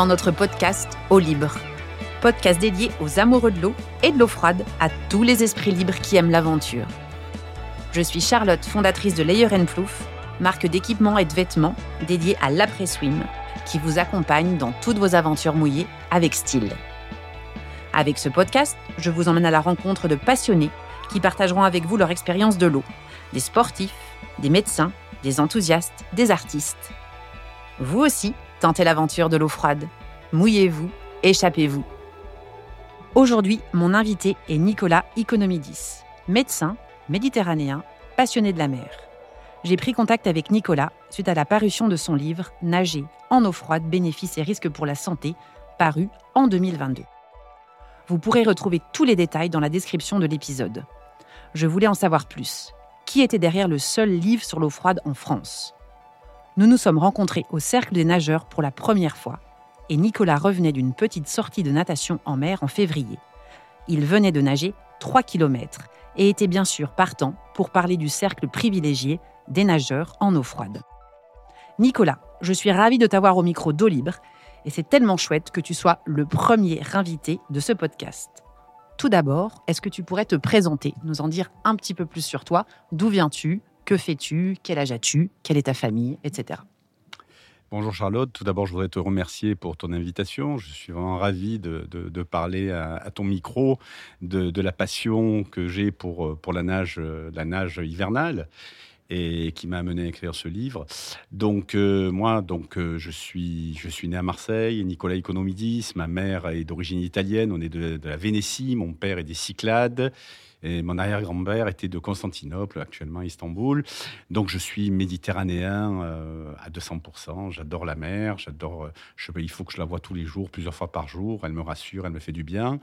Dans notre podcast Eau libre. Podcast dédié aux amoureux de l'eau et de l'eau froide, à tous les esprits libres qui aiment l'aventure. Je suis Charlotte, fondatrice de Layer Plouf, marque d'équipements et de vêtements dédiée à l'après-swim, qui vous accompagne dans toutes vos aventures mouillées avec style. Avec ce podcast, je vous emmène à la rencontre de passionnés qui partageront avec vous leur expérience de l'eau, des sportifs, des médecins, des enthousiastes, des artistes. Vous aussi, tentez l'aventure de l'eau froide. Mouillez-vous, échappez-vous. Aujourd'hui, mon invité est Nicolas Economidis, médecin, méditerranéen, passionné de la mer. J'ai pris contact avec Nicolas suite à la parution de son livre Nager en eau froide, bénéfices et risques pour la santé, paru en 2022. Vous pourrez retrouver tous les détails dans la description de l'épisode. Je voulais en savoir plus. Qui était derrière le seul livre sur l'eau froide en France? Nous nous sommes rencontrés au Cercle des nageurs pour la première fois et Nicolas revenait d'une petite sortie de natation en mer en février. Il venait de nager 3 km et était bien sûr partant pour parler du cercle privilégié des nageurs en eau froide. Nicolas, je suis ravie de t'avoir au micro d'eau libre et c'est tellement chouette que tu sois le premier invité de ce podcast. Tout d'abord, est-ce que tu pourrais te présenter, nous en dire un petit peu plus sur toi? D'où viens-tu? Que fais-tu? Quel âge as-tu? Quelle est ta famille? Etc. Bonjour Charlotte, tout d'abord je voudrais te remercier pour ton invitation. Je suis vraiment ravi de, parler à, ton micro de, la passion que j'ai pour, pour la, nage, la nage hivernale et qui m'a amené à écrire ce livre. Donc euh, moi, donc euh, je suis je suis né à Marseille, Nicolas Economidis, ma mère est d'origine italienne, on est de, la Vénétie, mon père est des Cyclades. Et mon arrière-grand-père était de Constantinople, actuellement Istanbul. Donc je suis méditerranéen euh, à 200%. J'adore la mer, j'adore. Euh, il faut que je la voie tous les jours, plusieurs fois par jour. Elle me rassure, elle me fait du bien.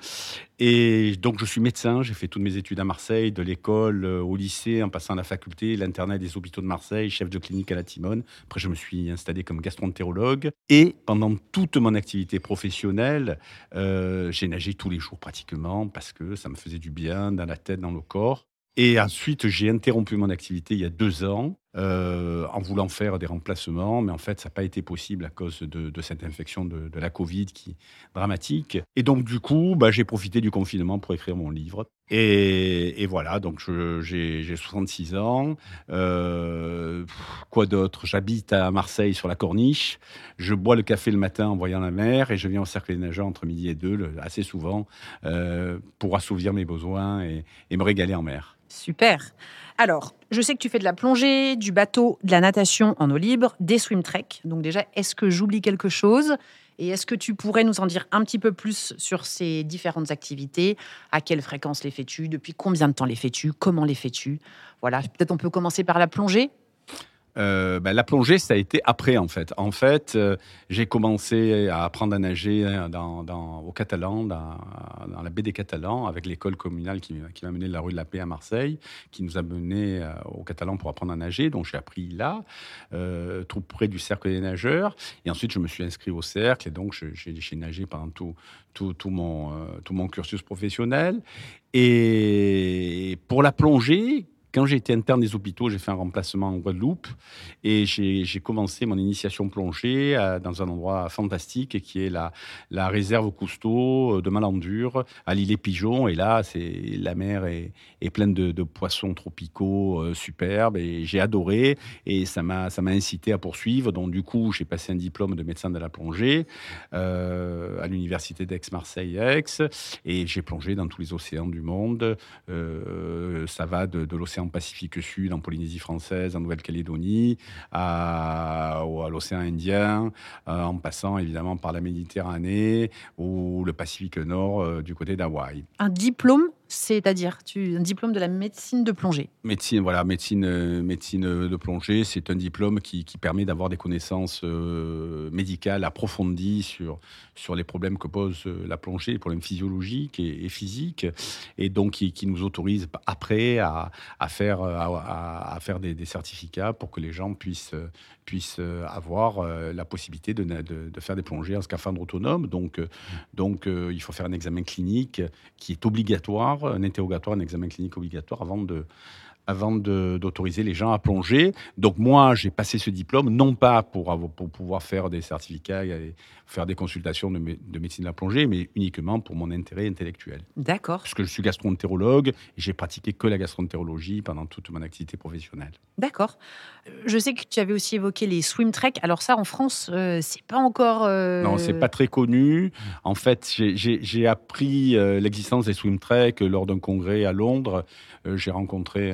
Et donc je suis médecin. J'ai fait toutes mes études à Marseille, de l'école euh, au lycée, en passant à la faculté, l'internat des hôpitaux de Marseille, chef de clinique à la Timone. Après je me suis installé comme gastroentérologue. Et pendant toute mon activité professionnelle, j'ai nagé tous les jours pratiquement parce que ça me faisait du bien dans la dans le corps. Et ensuite, j'ai interrompu mon activité il y a deux ans euh, en voulant faire des remplacements, mais en fait, ça n'a pas été possible à cause de, cette infection de, la Covid qui est dramatique. Et donc, du coup, bah, j'ai profité du confinement pour écrire mon livre. Et, voilà, donc j'ai 66 ans. Euh, quoi d'autre? J'habite à Marseille sur la Corniche. Je bois le café le matin en voyant la mer et je viens au cercle des nageurs entre midi et deux, assez souvent, euh, pour assouvir mes besoins et me régaler en mer. Super. Alors, je sais que tu fais de la plongée, du bateau, de la natation en eau libre, des swim trek. Donc déjà, est-ce que j'oublie quelque chose Et est-ce que tu pourrais nous en dire un petit peu plus sur ces différentes activités? À quelle fréquence les fais-tu? Depuis combien de temps les fais-tu? Comment les fais-tu? Voilà, peut-être on peut commencer par la plongée. Euh, ben, la plongée, ça a été après, en fait. En fait, euh, j'ai commencé à apprendre à nager hein, au Catalan, dans, la baie des Catalans, avec l'école communale qui, m'a mené de la rue de la Paix à Marseille, qui nous a mené euh, au Catalan pour apprendre à nager. Donc, j'ai appris là, tout près du cercle des nageurs. Et ensuite, je me suis inscrit au cercle. Et donc, j'ai nagé pendant tout mon cursus professionnel. Et pour la plongée, quand j'ai été interne des hôpitaux, j'ai fait un remplacement en Guadeloupe et j'ai commencé mon initiation plongée euh, dans un endroit fantastique qui est la, réserve Cousteau euh, de Malandure à l'île et Pigeon. Et là, c'est la mer est, est pleine de, poissons tropicaux euh, superbes et j'ai adoré et ça m'a incité à poursuivre. Donc du coup, j'ai passé un diplôme de médecin de la plongée à l'université d'Aix-Marseille-Aix et j'ai plongé dans tous les océans du monde. ça va de l'océan Pacifique Sud, en Polynésie française, en Nouvelle-Calédonie, à, à l'océan Indien, euh, en passant évidemment par la Méditerranée ou le Pacifique Nord euh, du côté d'Hawaï. Un diplôme c'est-à-dire un diplôme de la médecine de plongée. Médecine, voilà, médecine, euh, médecine de plongée, c'est un diplôme qui, permet d'avoir des connaissances euh, médicales approfondies sur, sur les problèmes que pose euh, la plongée, les problèmes physiologiques et, physiques, et donc qui, nous autorise après à, faire, à, faire des, certificats pour que les gens puissent, puissent avoir la possibilité de, de, faire des plongées en scaphandre autonome. Donc, donc il faut faire un examen clinique qui est obligatoire un interrogatoire, un examen clinique obligatoire avant de, avant d'autoriser les gens à plonger. Donc moi, j'ai passé ce diplôme, non pas pour, pour pouvoir faire des certificats et faire des consultations de, de, médecine de la plongée, mais uniquement pour mon intérêt intellectuel. D'accord. Parce que je suis gastroentérologue et j'ai pratiqué que la gastroentérologie pendant toute mon activité professionnelle. D'accord. Je sais que tu avais aussi évoqué les swim trek. Alors ça, en France, euh, c'est pas encore. Euh... Non, c'est pas très connu. En fait, j'ai appris euh, l'existence des swim trek lors d'un congrès à Londres. Euh, j'ai rencontré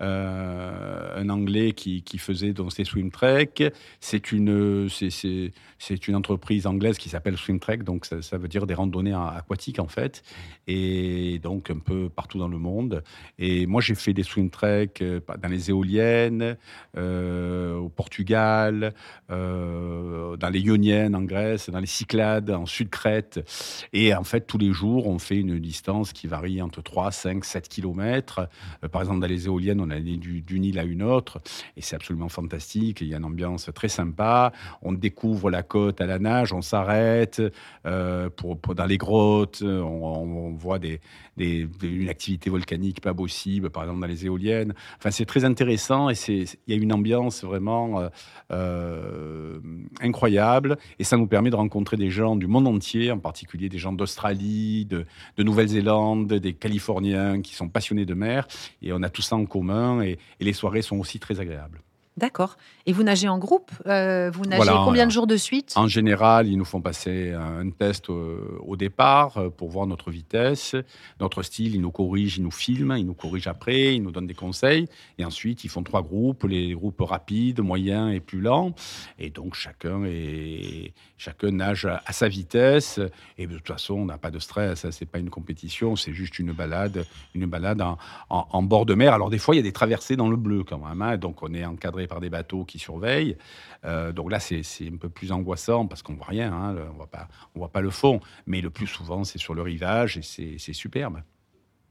euh, un Anglais qui, faisait donc ces swim trek. C'est une, c'est, une entreprise anglaise qui s'appelle Swim Trek, donc ça, veut dire des randonnées aquatiques en fait, et donc un peu partout dans le monde. Et moi j'ai fait des swim trek euh, dans les éoliennes, euh, au Portugal, dans les Ioniennes en Grèce, dans les Cyclades en Sud-Crète. Et en fait tous les jours on fait une distance qui varie entre 3, 5, 7 km. par exemple dans les éoliennes allait d'une île à une autre, et c'est absolument fantastique. Il y a une ambiance très sympa. On découvre la côte à la nage, on s'arrête euh, pour, dans les grottes, on, voit une activité volcanique pas possible, par exemple dans les éoliennes. Enfin, c'est très intéressant et il y a une ambiance vraiment euh, euh, incroyable, et ça nous permet de rencontrer des gens du monde entier, en particulier des gens d'Australie, de Nouvelle-Zélande, des Californiens qui sont passionnés de mer, et on a tout ça en commun et, les soirées sont aussi très agréables. D'accord. Et vous nagez en groupe euh, Vous nagez combien de jours de suite? En général, ils nous font passer un test au, départ euh, pour voir notre vitesse, notre style. Ils nous corrigent, ils nous filment, ils nous corrigent après, ils nous donnent des conseils. Et ensuite, ils font trois groupes, les groupes rapides, moyens et plus lents. Et donc, chacun, est, chacun nage à sa vitesse. Et de toute façon, on n'a pas de stress. Ce n'est pas une compétition, c'est juste une balade, une balade en, bord de mer. Alors, des fois, il y a des traversées dans le bleu quand même. Hein. donc, on est encadré par des bateaux qui surveillent. Euh, donc là, c'est un peu plus angoissant parce qu'on voit rien, hein, on voit pas, on voit pas le fond. Mais le plus souvent, c'est sur le rivage et c'est superbe.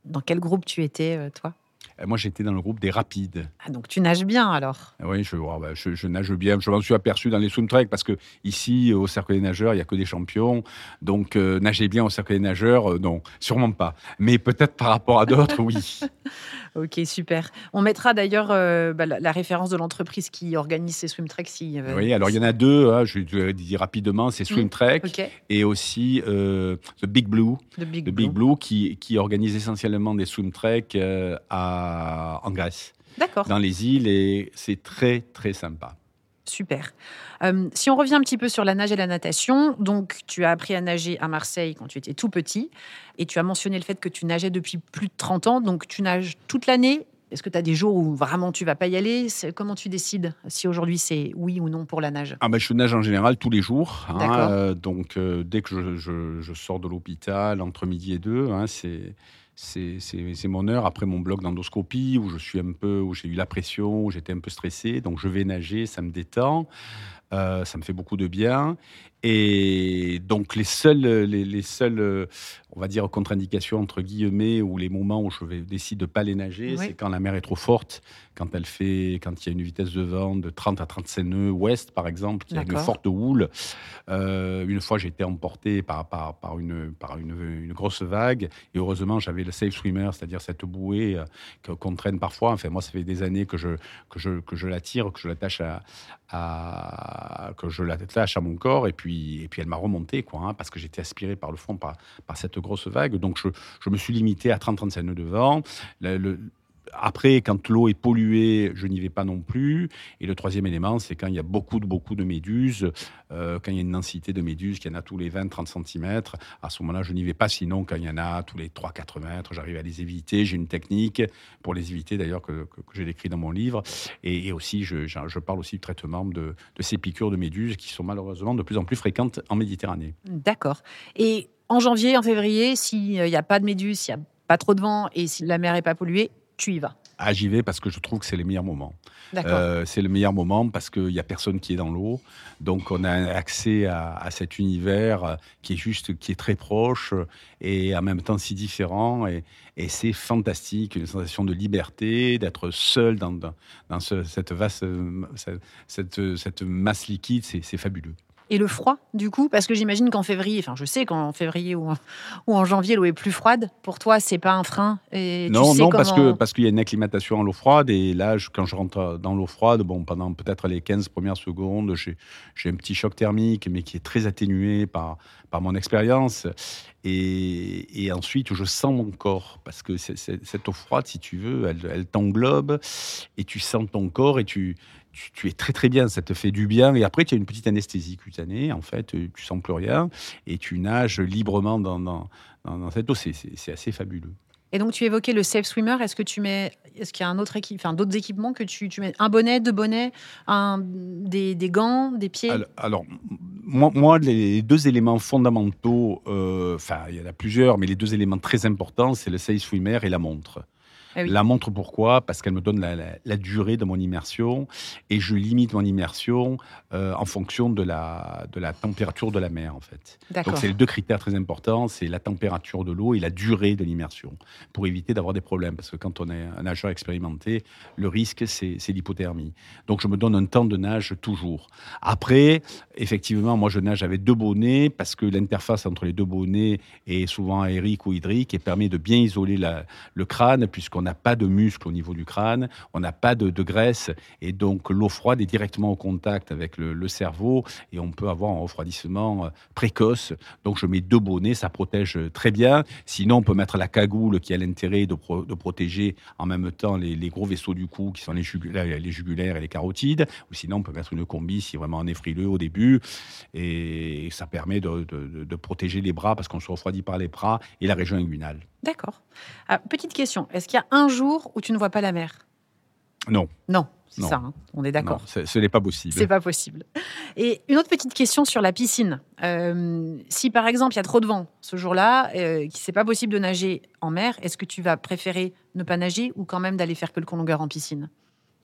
Dans quel groupe tu étais, euh, toi? Euh, moi, j'étais dans le groupe des rapides. Ah, donc tu nages bien alors? Oui, je, bah, je, nage bien. Je m'en suis aperçu dans les swim parce que ici, au cercle des nageurs, il n'y a que des champions. Donc, nager bien au cercle des nageurs, non, sûrement pas. Mais peut-être par rapport à d'autres, oui. Ok, super. On mettra d'ailleurs euh, bah, la, référence de l'entreprise qui organise ces swim treks. Si, euh, Oui, alors il y en a deux, hein, je vais dire rapidement, c'est Swim mm, Trek et aussi euh, The Big Blue, The Big, Blue. qui, qui, organise essentiellement des swim treks à, en Grèce. D'accord. Dans les îles et c'est très très sympa. Super. Euh, si on revient un petit peu sur la nage et la natation, donc tu as appris à nager à Marseille quand tu étais tout petit et tu as mentionné le fait que tu nageais depuis plus de 30 ans, donc tu nages toute l'année. Est-ce que tu as des jours où vraiment tu vas pas y aller? Comment tu décides si aujourd'hui c'est oui ou non pour la nage? Ah ben, Je nage en général tous les jours. Hein, euh, donc euh, dès que je, sors de l'hôpital, entre midi et deux, hein, c'est c'est mon heure après mon bloc d'endoscopie où je suis un peu, où j'ai eu la pression, où j'étais un peu stressé. Donc je vais nager, ça me détend. Euh, ça me fait beaucoup de bien. Et donc les seules, les, seules, on va dire contre-indications entre guillemets ou les moments où je vais décider de pas les nager, c'est quand la mer est trop forte, quand elle fait, quand il y a une vitesse de vent de 30 à 35 nœuds ouest par exemple, qu'il y a une forte houle. Euh, une fois j'ai été emporté par, par, par, une, par une, une, grosse vague et heureusement j'avais le safe swimmer, c'est-à-dire cette bouée euh, qu'on traîne parfois. Enfin moi ça fait des années que je que je que je la tire, que je l'attache à, à que je l'attache à mon corps et puis et puis elle m'a remonté, quoi, hein, parce que j'étais aspiré par le fond, par, cette grosse vague. Donc je, me suis limité à 30-35 nœuds de vent. Après, quand l'eau est polluée, je n'y vais pas non plus. Et le troisième élément, c'est quand il y a beaucoup de, beaucoup de méduses, euh, quand il y a une densité de méduses, qu'il y en a tous les 20-30 cm, à ce moment-là, je n'y vais pas. Sinon, quand il y en a tous les 3-4 mètres, j'arrive à les éviter. J'ai une technique pour les éviter, d'ailleurs, que, j'ai décrit dans mon livre. Et, aussi, je, parle aussi du traitement de ces piqûres de méduses qui sont malheureusement de plus en plus fréquentes en Méditerranée. D'accord. Et en janvier, en février, s'il n'y a pas de méduses, s'il n'y a pas trop de vent et si la mer n'est pas polluée, tu y vas ah, j'y vais parce que je trouve que c'est les meilleurs moments. Euh, c'est le meilleur moment parce qu'il n'y a personne qui est dans l'eau. Donc, on a accès à, cet univers qui est juste, qui est très proche et en même temps si différent. Et, c'est fantastique, une sensation de liberté, d'être seul dans, cette vaste, cette, cette masse liquide. C'est fabuleux. Et le froid, du coup, parce que j'imagine qu'en février, enfin, je sais qu'en février ou en, ou en janvier, l'eau est plus froide. Pour toi, c'est pas un frein. Et non, tu non, comment... parce que parce qu'il y a une acclimatation à l'eau froide. Et là, je, quand je rentre dans l'eau froide, bon, pendant peut-être les 15 premières secondes, j'ai un petit choc thermique, mais qui est très atténué par par mon expérience. Et, ensuite, je sens mon corps, parce que cette eau froide, si tu veux, elle, elle t'englobe, et tu sens ton corps, et tu, tu, es très très bien, ça te fait du bien. Et après, tu as une petite anesthésie cutanée, en fait, tu sens plus rien et tu nages librement dans, dans, dans cette eau. C'est assez fabuleux. Et donc, tu évoquais le safe swimmer. Est-ce que tu mets, est-ce qu'il y a un autre enfin d'autres équipements que tu, tu, mets, un bonnet, deux bonnets, un, des, des, gants, des pieds? Alors, moi, moi, les deux éléments fondamentaux, euh, enfin, il y en a plusieurs, mais les deux éléments très importants, c'est le safe swimmer et la montre. Ah la montre, pourquoi? Parce qu'elle me donne la, durée de mon immersion et je limite mon immersion euh, en fonction de la, de la température de la mer, en fait. Donc, c'est les deux critères très importants c'est la température de l'eau et la durée de l'immersion pour éviter d'avoir des problèmes. Parce que quand on est un nageur expérimenté, le risque, c'est l'hypothermie. Donc, je me donne un temps de nage toujours. Après, effectivement, moi, je nage avec deux bonnets parce que l'interface entre les deux bonnets est souvent aérique ou hydrique et permet de bien isoler le crâne puisqu'on n'a pas de muscle au niveau du crâne, on n'a pas de, graisse, et donc l'eau froide est directement au contact avec le, cerveau, et on peut avoir un refroidissement euh, précoce. Donc je mets deux bonnets, ça protège très bien. Sinon, on peut mettre la cagoule qui a l'intérêt de, protéger en même temps les, gros vaisseaux du cou, qui sont les jugulaires, et les carotides, ou sinon on peut mettre une combi si vraiment on est frileux au début, et ça permet de, de protéger les bras parce qu'on se refroidit par les bras et la région inguinale. D'accord. Ah, petite question, est-ce qu'il y a un jour où tu ne vois pas la mer? Non. Non, c'est ça, hein. on est d'accord. Ce n'est pas possible. C'est pas possible. Et une autre petite question sur la piscine. Euh, si par exemple il y a trop de vent ce jour-là, euh, qu'il n'est pas possible de nager en mer, est-ce que tu vas préférer ne pas nager ou quand même d'aller faire quelques longueurs en piscine?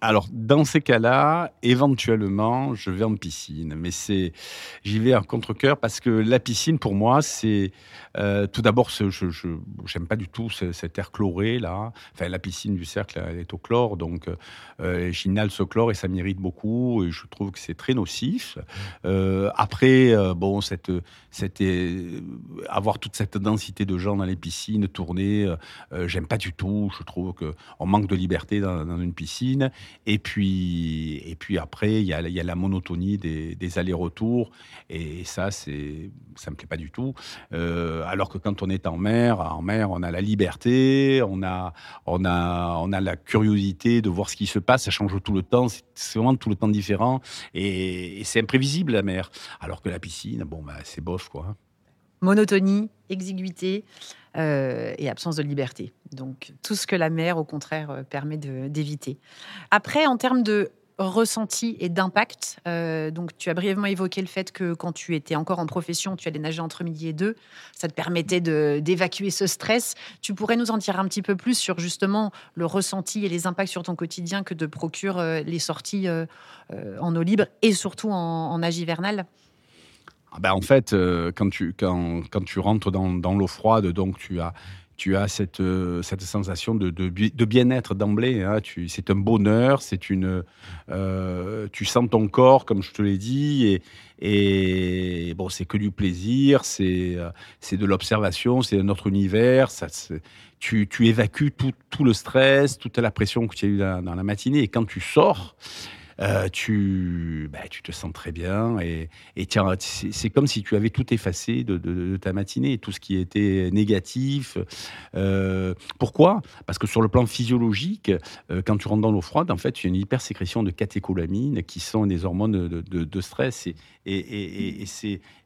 Alors, dans ces cas-là, éventuellement, je vais en piscine. Mais c'est, j'y vais en contre-cœur parce que la piscine, pour moi, c'est euh, tout d'abord, je n'aime pas du tout cet air chloré là. Enfin, la piscine du cercle elle est au chlore, donc euh, j'inhale ce chlore et ça m'irrite beaucoup et je trouve que c'est très nocif. Euh, après, euh, bon, cette, cette, avoir toute cette densité de gens dans les piscines, tourner, j'aime pas du tout. Je trouve que on manque de liberté dans une piscine. Et puis, et puis après, il y a, la monotonie des, des allers-retours. Et ça, c'est, ça me plaît pas du tout. Euh, alors que quand on est en mer, en mer, on a la liberté, on a, on a, on a la curiosité de voir ce qui se passe. Ça change tout le temps. C'est vraiment tout le temps différent. Et, c'est imprévisible, la mer. Alors que la piscine, bon, bah, c'est bof, quoi. Monotonie, exiguïté. Euh, et absence de liberté. Donc tout ce que la mer, au contraire, euh, permet d'éviter. Après, en termes de ressenti et d'impact, euh, donc tu as brièvement évoqué le fait que quand tu étais encore en profession, tu allais nager entre midi et deux, ça te permettait d'évacuer ce stress. Tu pourrais nous en dire un petit peu plus sur justement le ressenti et les impacts sur ton quotidien que de procurent les sorties en eau libre et surtout en, en nage hivernal? Ah ben, en fait, euh, quand, tu, quand, quand, tu rentres dans, l'eau froide, donc tu as, tu as cette, euh, cette sensation de, de, bien-être d'emblée. Hein. C'est un bonheur, c'est une, euh, tu sens ton corps, comme je te l'ai dit, et, bon, c'est que du plaisir, c'est de l'observation, c'est un autre univers. Tu, tu évacues tout, tout, le stress, toute la pression que tu as eu dans, dans la matinée, et quand tu sors, euh, tu, bah, tu te sens très bien et, et c'est comme si tu avais tout effacé de, ta matinée, tout ce qui était négatif. Euh, pourquoi? Parce que sur le plan physiologique, euh, quand tu rentres dans l'eau froide, en fait, tu as une hypersécrétion de catécholamines qui sont des hormones de, stress et, et,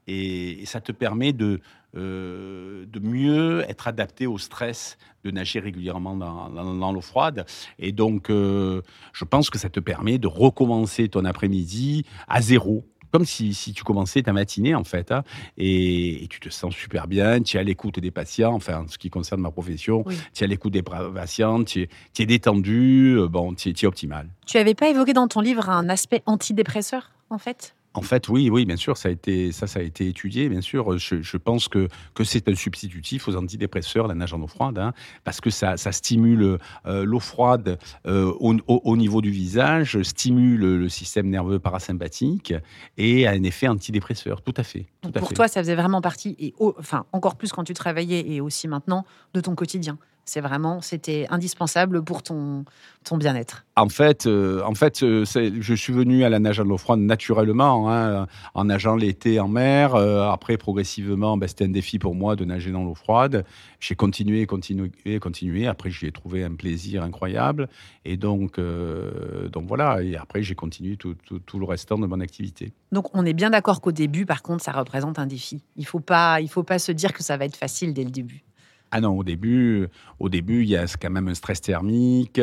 et ça te permet de, euh, de mieux être adapté au stress de nager régulièrement dans, l'eau froide. Et donc, euh, je pense que ça te permet de recommencer ton après-midi à zéro comme si, tu commençais ta matinée en fait, hein. et, tu te sens super bien, tu es à l'écoute des patients, enfin en ce qui concerne ma profession, tu es à l'écoute des patients, tu es, es, détendu, euh, bon, tu es, es, optimal. Tu n'avais pas évoqué dans ton livre un aspect antidépresseur en fait? En fait, oui, oui, bien sûr, ça a été, ça, ça a été étudié, bien sûr. Je, pense que, que c'est un substitutif aux antidépresseurs, la nage en eau froide, hein, parce que ça, ça stimule euh, l'eau froide euh, au, niveau du visage, stimule le système nerveux parasympathique et a un effet antidépresseur, tout à fait. pour toi, ça faisait vraiment partie, et enfin encore plus quand tu travaillais et aussi maintenant, de ton quotidien. C'est vraiment, c'était indispensable pour ton, ton bien-être. En fait, euh, en fait euh, je suis venu à la nage à l'eau froide naturellement, hein, en nageant l'été en mer. Euh, après, progressivement, ben, c'était un défi pour moi de nager dans l'eau froide. J'ai continué, continué, continué. Après, j'y ai trouvé un plaisir incroyable. Et donc, donc voilà. Et après, j'ai continué tout, tout, le restant de mon activité. Donc, on est bien d'accord qu'au début, par contre, ça représente un défi. Il ne faut, pas, il faut pas se dire que ça va être facile dès le début. Ah non, au début, au début, il y a quand même un stress thermique.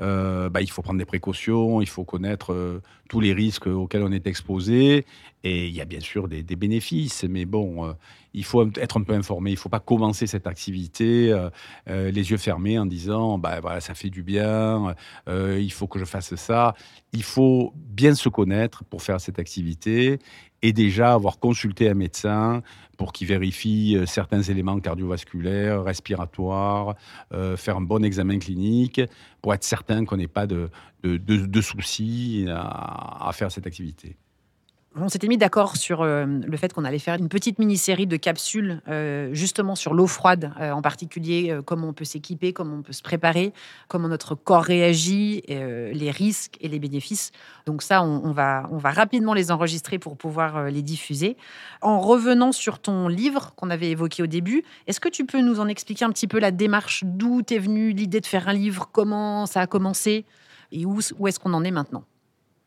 Euh, bah, il faut prendre des précautions, il faut connaître euh, tous les risques auxquels on est exposé. Et il y a bien sûr des, bénéfices, mais bon, euh, il faut être un peu informé. Il ne faut pas commencer cette activité les yeux fermés en disant, bah voilà, ça fait du bien, il faut que je fasse ça. Il faut bien se connaître pour faire cette activité et déjà avoir consulté un médecin pour qu'il vérifie euh, certains éléments cardiovasculaires, respiratoires, euh, faire un bon examen clinique pour être certain qu'on n'ait pas de, de, soucis à faire cette activité on s'était mis d'accord sur euh, le fait qu'on allait faire une petite mini-série de capsules euh, justement sur l'eau froide, euh, en particulier comment on peut s'équiper, comment on peut se préparer, comment notre corps réagit, les risques et les bénéfices. Donc ça, on, va, rapidement les enregistrer pour pouvoir les diffuser. En revenant sur ton livre qu'on avait évoqué au début, est-ce que tu peux nous en expliquer un petit peu la démarche, d'où t'es venue l'idée de faire un livre, comment ça a commencé et où est-ce qu'on en est maintenant?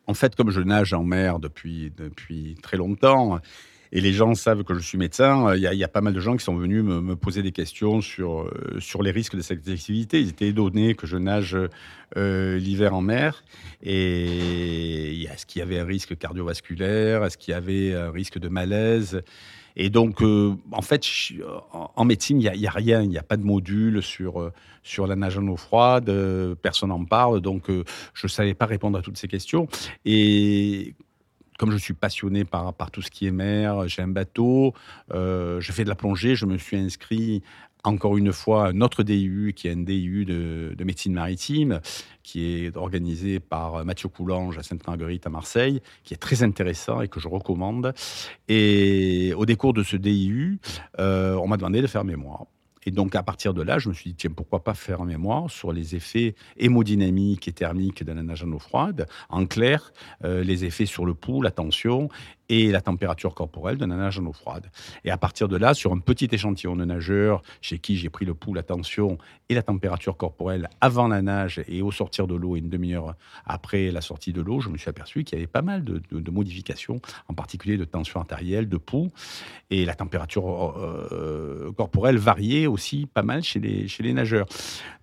En fait, comme je nage en mer depuis, depuis très longtemps, et les gens savent que je suis médecin, il y, a pas mal de gens qui sont venus me, poser des questions sur, euh, sur les risques de cette activité. Ils étaient étonnés que je nage euh, l'hiver en mer. Et est-ce qu'il y avait un risque cardiovasculaire? Est-ce qu'il y avait un risque de malaise? Et donc, euh, en fait, en médecine, il n'y a, rien, il n'y a pas de module sur, euh, sur la nage en eau froide, euh, personne n'en parle, donc je ne savais pas répondre à toutes ces questions. Et comme je suis passionné par, par tout ce qui est mer, j'ai un bateau, je fais de la plongée, je me suis inscrit encore une fois un autre DU qui est un DU de, médecine maritime, qui est organisé par Mathieu Coulange à Sainte-Marguerite à Marseille, qui est très intéressant et que je recommande. Et au décours de ce DIU, euh, on m'a demandé de faire mémoire. Et donc, à partir de là, je me suis dit, tiens, pourquoi pas faire mémoire sur les effets hémodynamiques et thermiques de la nage en eau froide, en clair, euh, les effets sur le pouls, la tension et la température corporelle d'un nage en eau froide. Et à partir de là, sur un petit échantillon de nageurs chez qui j'ai pris le pouls, la tension et la température corporelle avant la nage et au sortir de l'eau et une demi-heure après la sortie de l'eau, je me suis aperçu qu'il y avait pas mal de, modifications, en particulier de tension artérielle, de pouls, et la température euh, corporelle variait aussi pas mal chez les, nageurs.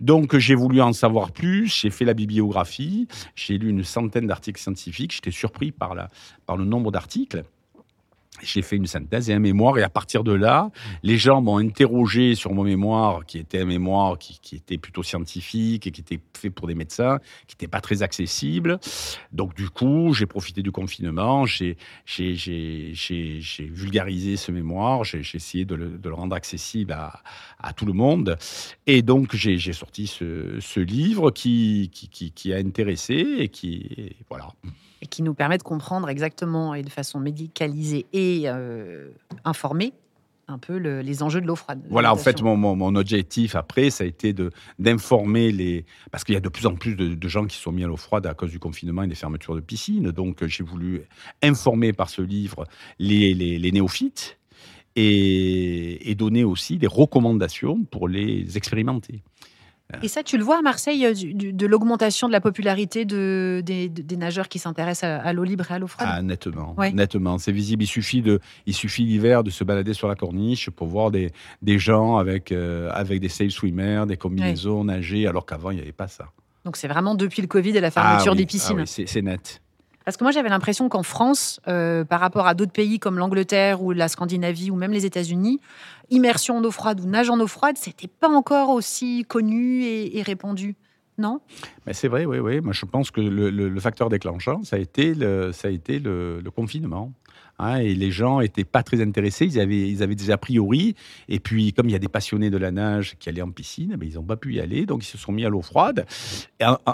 Donc j'ai voulu en savoir plus, j'ai fait la bibliographie, j'ai lu une centaine d'articles scientifiques, j'étais surpris par le nombre d'articles. J'ai fait une synthèse et un mémoire, et à partir de là, les gens m'ont interrogé sur mon mémoire, qui était un mémoire qui, était plutôt scientifique et qui était fait pour des médecins, qui n'était pas très accessible. Donc, du coup, j'ai profité du confinement, j'ai vulgarisé ce mémoire, j'ai essayé de le, rendre accessible à, tout le monde. Et donc, j'ai sorti ce, livre qui, a intéressé et qui. Voilà et qui nous permet de comprendre exactement et de façon médicalisée et euh, informée un peu les enjeux de l'eau froide. Voilà, en fait, mon, mon, objectif après, ça a été d'informer les... Parce qu'il y a de plus en plus de, gens qui sont mis à l'eau froide à cause du confinement et des fermetures de piscines. Donc, j'ai voulu informer par ce livre les, les, néophytes et, et, donner aussi des recommandations pour les expérimenter. Et ça, tu le vois à Marseille, euh, de l'augmentation de la popularité de, des, nageurs qui s'intéressent à, l'eau libre et à l'eau froide? Ah, nettement. Nettement. C'est visible. Il suffit, de, il suffit l'hiver de se balader sur la corniche pour voir des, des gens avec, euh, avec des sail swimmers, des combinaisons, nager, alors qu'avant, il n'y avait pas ça. Donc c'est vraiment depuis le Covid et la fermeture ah des piscines. Ah oui, c'est net. Parce que moi, j'avais l'impression qu'en France, euh, par rapport à d'autres pays comme l'Angleterre ou la Scandinavie ou même les États-Unis, immersion en eau froide ou nage en eau froide, c'était pas encore aussi connu et, répandu. non? Mais c'est vrai, oui, oui. Moi, je pense que le, facteur déclenchant, ça a été ça a été le, confinement. Hein, et les gens n'étaient pas très intéressés. Ils avaient, ils avaient des a priori. Et puis, comme il y a des passionnés de la nage qui allaient en piscine, mais eh ils n'ont pas pu y aller. Donc, ils se sont mis à l'eau froide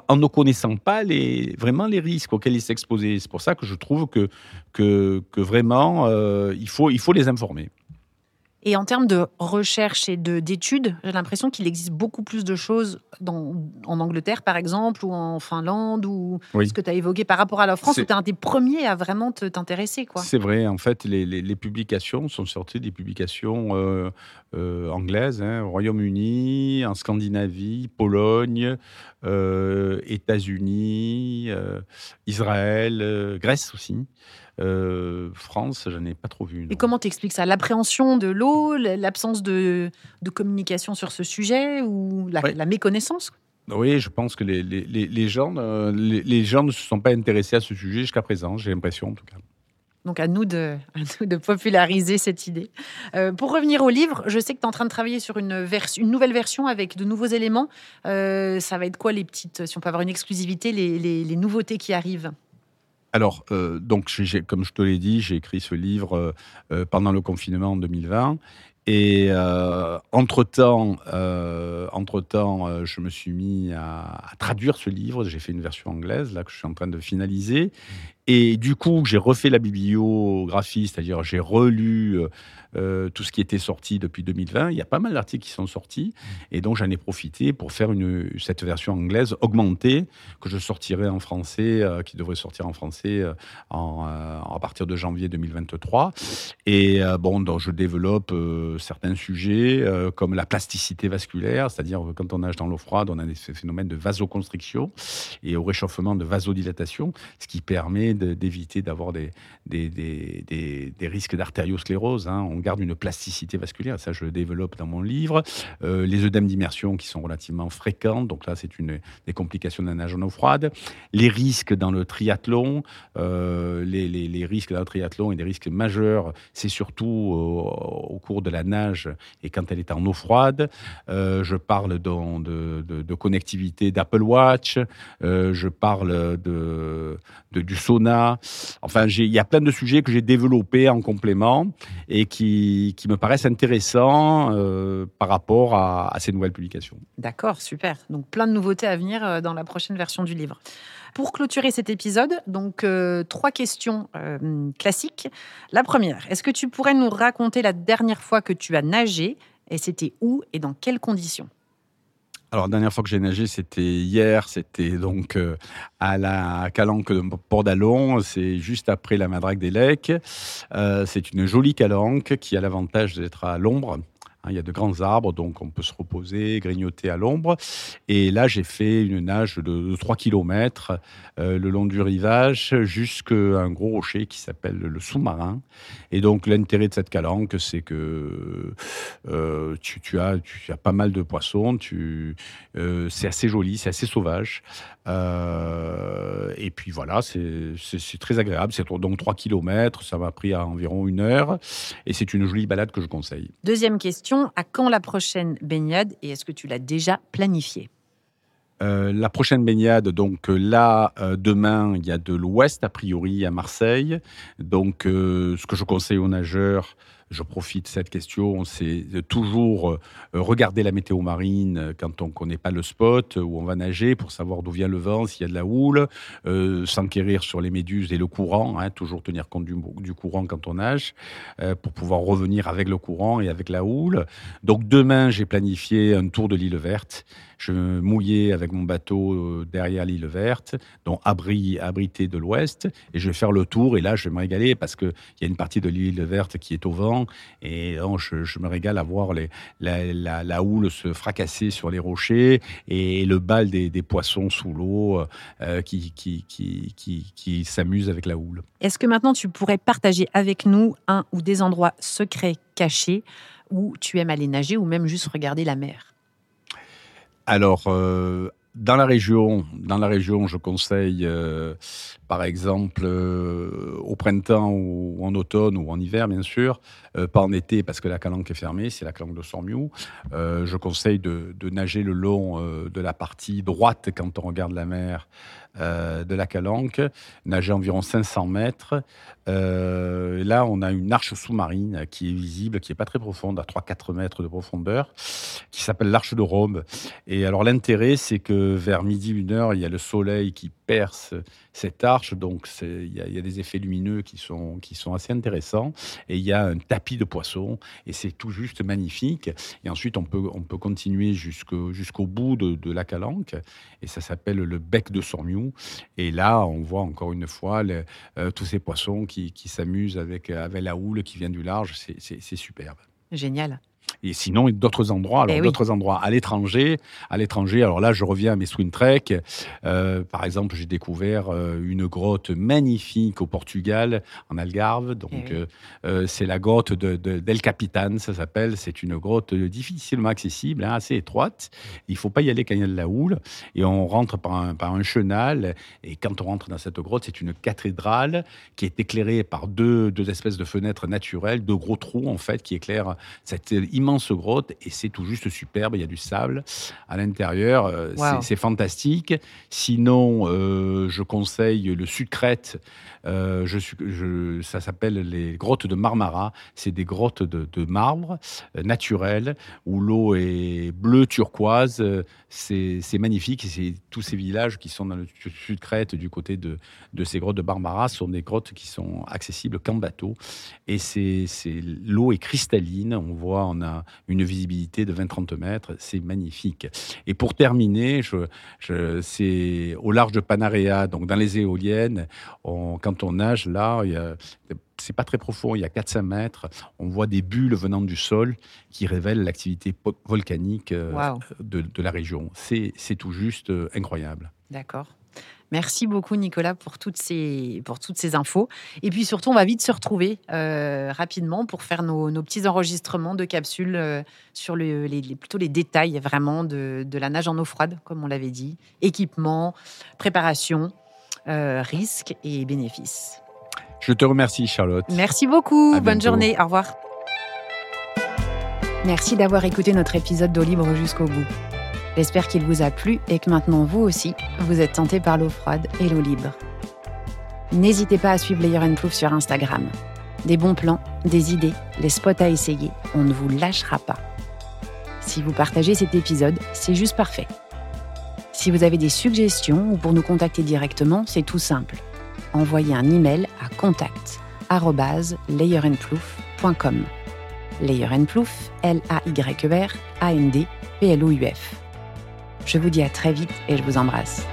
en, ne connaissant pas les, vraiment les risques auxquels ils s'exposaient. C'est pour ça que je trouve que, que, que vraiment, euh, il, faut, il faut les informer. Et en termes de recherche et d'études, j'ai l'impression qu'il existe beaucoup plus de choses dans, en Angleterre, par exemple, ou en Finlande, ou ce que tu as évoqué par rapport à la France, où tu es un des premiers à vraiment t'intéresser. C'est vrai, en fait, les, les, publications sont sorties des publications euh, euh, anglaises, hein, au Royaume-Uni, en Scandinavie, Pologne, euh, États-Unis, Israël, Grèce aussi. Euh, France, je n'ai pas trop vu. Et comment t'expliques ça? L'appréhension de l'eau, l'absence de, communication sur ce sujet ou la, méconnaissance? Oui, je pense que les, les, gens, les, gens ne se sont pas intéressés à ce sujet jusqu'à présent, j'ai l'impression en tout cas. Donc à nous de, de populariser cette idée. Euh, pour revenir au livre, je sais que tu es en train de travailler sur une, une nouvelle version avec de nouveaux éléments. Euh, ça va être quoi les petites, si on peut avoir une exclusivité, les nouveautés qui arrivent? Alors, euh, donc, comme je te l'ai dit, j'ai écrit ce livre euh, euh, pendant le confinement en 2020. Et entre-temps, je me suis mis à, traduire ce livre. J'ai fait une version anglaise, là, que je suis en train de finaliser. Et du coup, j'ai refait la bibliographie, c'est-à-dire j'ai relu euh, euh, tout ce qui était sorti depuis 2020. Il y a pas mal d'articles qui sont sortis. Et donc, j'en ai profité pour faire cette version anglaise augmentée que je sortirai en français, euh, qui devrait sortir en français à partir de janvier 2023. Et bon, donc, je développe certains sujets comme la plasticité vasculaire, c'est-à-dire quand on nage dans l'eau froide, on a des phénomènes de vasoconstriction et au réchauffement de vasodilatation, ce qui permet d'éviter d'avoir des, des, risques d'artériosclérose. Hein. On garde une plasticité vasculaire, ça je le développe dans mon livre. Euh, les œdèmes d'immersion qui sont relativement fréquentes, donc là c'est une des complications d'un nage en eau froide. Les risques dans le triathlon, euh, les, risques dans le triathlon et des risques majeurs, c'est surtout au, cours de la nage et quand elle est en eau froide. Euh, je parle de, de, de connectivité d'Apple Watch, je parle de, du sauna Enfin, il y a plein de sujets que j'ai développés en complément et qui, me paraissent intéressants euh, par rapport à, ces nouvelles publications. D'accord, super. Donc plein de nouveautés à venir euh, dans la prochaine version du livre. Pour clôturer cet épisode, donc euh, trois questions classiques. La première, est-ce que tu pourrais nous raconter la dernière fois que tu as nagé et c'était où et dans quelles conditions? Alors, la dernière fois que j'ai nagé, c'était hier. C'était donc euh, à la calanque de Port d'Alon. C'est juste après la Madrague des Lecs. Euh, c'est une jolie calanque qui a l'avantage d'être à l'ombre. Hein, il y a de grands arbres, donc on peut se reposer, grignoter à l'ombre. Et là, j'ai fait une nage de, 3 km euh, le long du rivage jusqu'à un gros rocher qui s'appelle le sous-marin. Et donc, l'intérêt de cette calanque, c'est que euh, tu, as, tu as pas mal de poissons, euh, c'est assez joli, c'est assez sauvage. et puis voilà, c'est très agréable. C'est donc 3 km, ça m'a pris à environ une heure. Et c'est une jolie balade que je conseille. Deuxième question à quand la prochaine baignade et est-ce que tu l'as déjà planifiée? Euh, la prochaine baignade, donc euh, là, euh, demain, il y a de l'ouest, a priori, à Marseille. Donc, ce que je conseille aux nageurs, je profite de cette question, c'est toujours euh, regarder la météo marine euh, quand on ne connaît pas le spot où on va nager pour savoir d'où vient le vent, s'il y a de la houle, euh, s'enquérir sur les méduses et le courant, hein, toujours tenir compte du, courant quand on nage pour pouvoir revenir avec le courant et avec la houle. Donc demain, j'ai planifié un tour de l'île verte. Je me mouillais avec mon bateau derrière l'île verte, donc abri, abrité de l'ouest, et je vais faire le tour. Et là, je vais me régaler parce qu'il y a une partie de l'île verte qui est au vent et je, me régale à voir les, la, houle se fracasser sur les rochers et le bal des, poissons sous l'eau euh, qui, qui, qui, qui s'amusent avec la houle. Est-ce que maintenant tu pourrais partager avec nous un ou des endroits secrets cachés où tu aimes aller nager ou même juste regarder la mer? Alors, euh, dans la région, dans je conseille, euh, par exemple, au au printemps ou en automne ou en hiver, bien sûr. pas en été parce que la calanque est fermée, c'est la calanque de Sormiou. je conseille de, nager le long de la partie droite quand on regarde la mer euh, de la Calanque, nager environ 500 mètres. Euh, là, on a une arche sous-marine qui est visible, qui n'est pas très profonde, à 3-4 mètres de profondeur, qui s'appelle l'arche de Rome. Et alors l'intérêt, c'est que vers midi, une heure, il y a le soleil qui perce cette arche, donc il y, a des effets lumineux qui sont, qui sont assez intéressants. Et il y a un tapis de poissons, et c'est tout juste magnifique. Et ensuite, on peut, on peut continuer jusqu'au jusqu'au bout de, la Calanque, et ça s'appelle le bec de Sormiou. Et là, on voit encore une fois euh, tous ces poissons qui, qui s'amusent avec, avec la houle qui vient du large. C'est superbe. Génial. Et sinon, d'autres endroits, alors eh d'autres endroits à l'étranger, à l'étranger. Alors là, je reviens à mes swing trek. Euh, par exemple, j'ai découvert euh, une grotte magnifique au Portugal, en Algarve. Donc, eh euh, c'est la grotte de, d'El Capitan, ça s'appelle. C'est une grotte difficilement accessible, hein, assez étroite. Il faut pas y aller quand il y a de la houle. Et on rentre par un, par un chenal. Et quand on rentre dans cette grotte, c'est une cathédrale qui est éclairée par deux, deux espèces de fenêtres naturelles, deux gros trous en fait, qui éclairent cette immense grotte et c'est tout juste superbe. Il y a du sable à l'intérieur. Euh, c'est fantastique. Sinon, euh, je conseille le Sucrète. Euh, je, ça s'appelle les grottes de Marmara. C'est des grottes de, marbre naturel où l'eau est bleue turquoise. C'est magnifique. C'est tous ces villages qui sont dans le Sucrète du côté de, de ces grottes de Marmara sont des grottes qui sont accessibles qu'en bateau. Et c'est l'eau est cristalline. On voit, on a une visibilité de 20-30 mètres. C'est magnifique. Et pour terminer, je, c'est au large de Panarea, donc dans les éoliennes, quand on nage là, c'est pas très profond, il y a 4-5 mètres. On voit des bulles venant du sol qui révèlent l'activité volcanique euh, de, de, la région. C'est tout juste euh, incroyable. D'accord. Merci beaucoup Nicolas pour toutes ces, pour toutes ces infos. Et puis surtout, on va vite se retrouver euh, rapidement pour faire nos, petits enregistrements de capsules euh, sur les, plutôt les détails vraiment de, la nage en eau froide, comme on l'avait dit. Équipement, préparation, euh, risques et bénéfices. Je te remercie Charlotte. Merci beaucoup. Bonne journée. Au revoir. Merci d'avoir écouté notre épisode d'eau libre jusqu'au bout. J'espère qu'il vous a plu et que maintenant vous aussi, vous êtes tenté par l'eau froide et l'eau libre. N'hésitez pas à suivre Layer Proof sur Instagram. Des bons plans, des idées, les spots à essayer, on ne vous lâchera pas. Si vous partagez cet épisode, c'est juste parfait. Si vous avez des suggestions ou pour nous contacter directement, c'est tout simple. Envoyez un email à contact layerandplouf.com. Layer Plouf, L-A-Y-E-R, A-N-D, P-L-O-U-F. Je vous dis à très vite et je vous embrasse.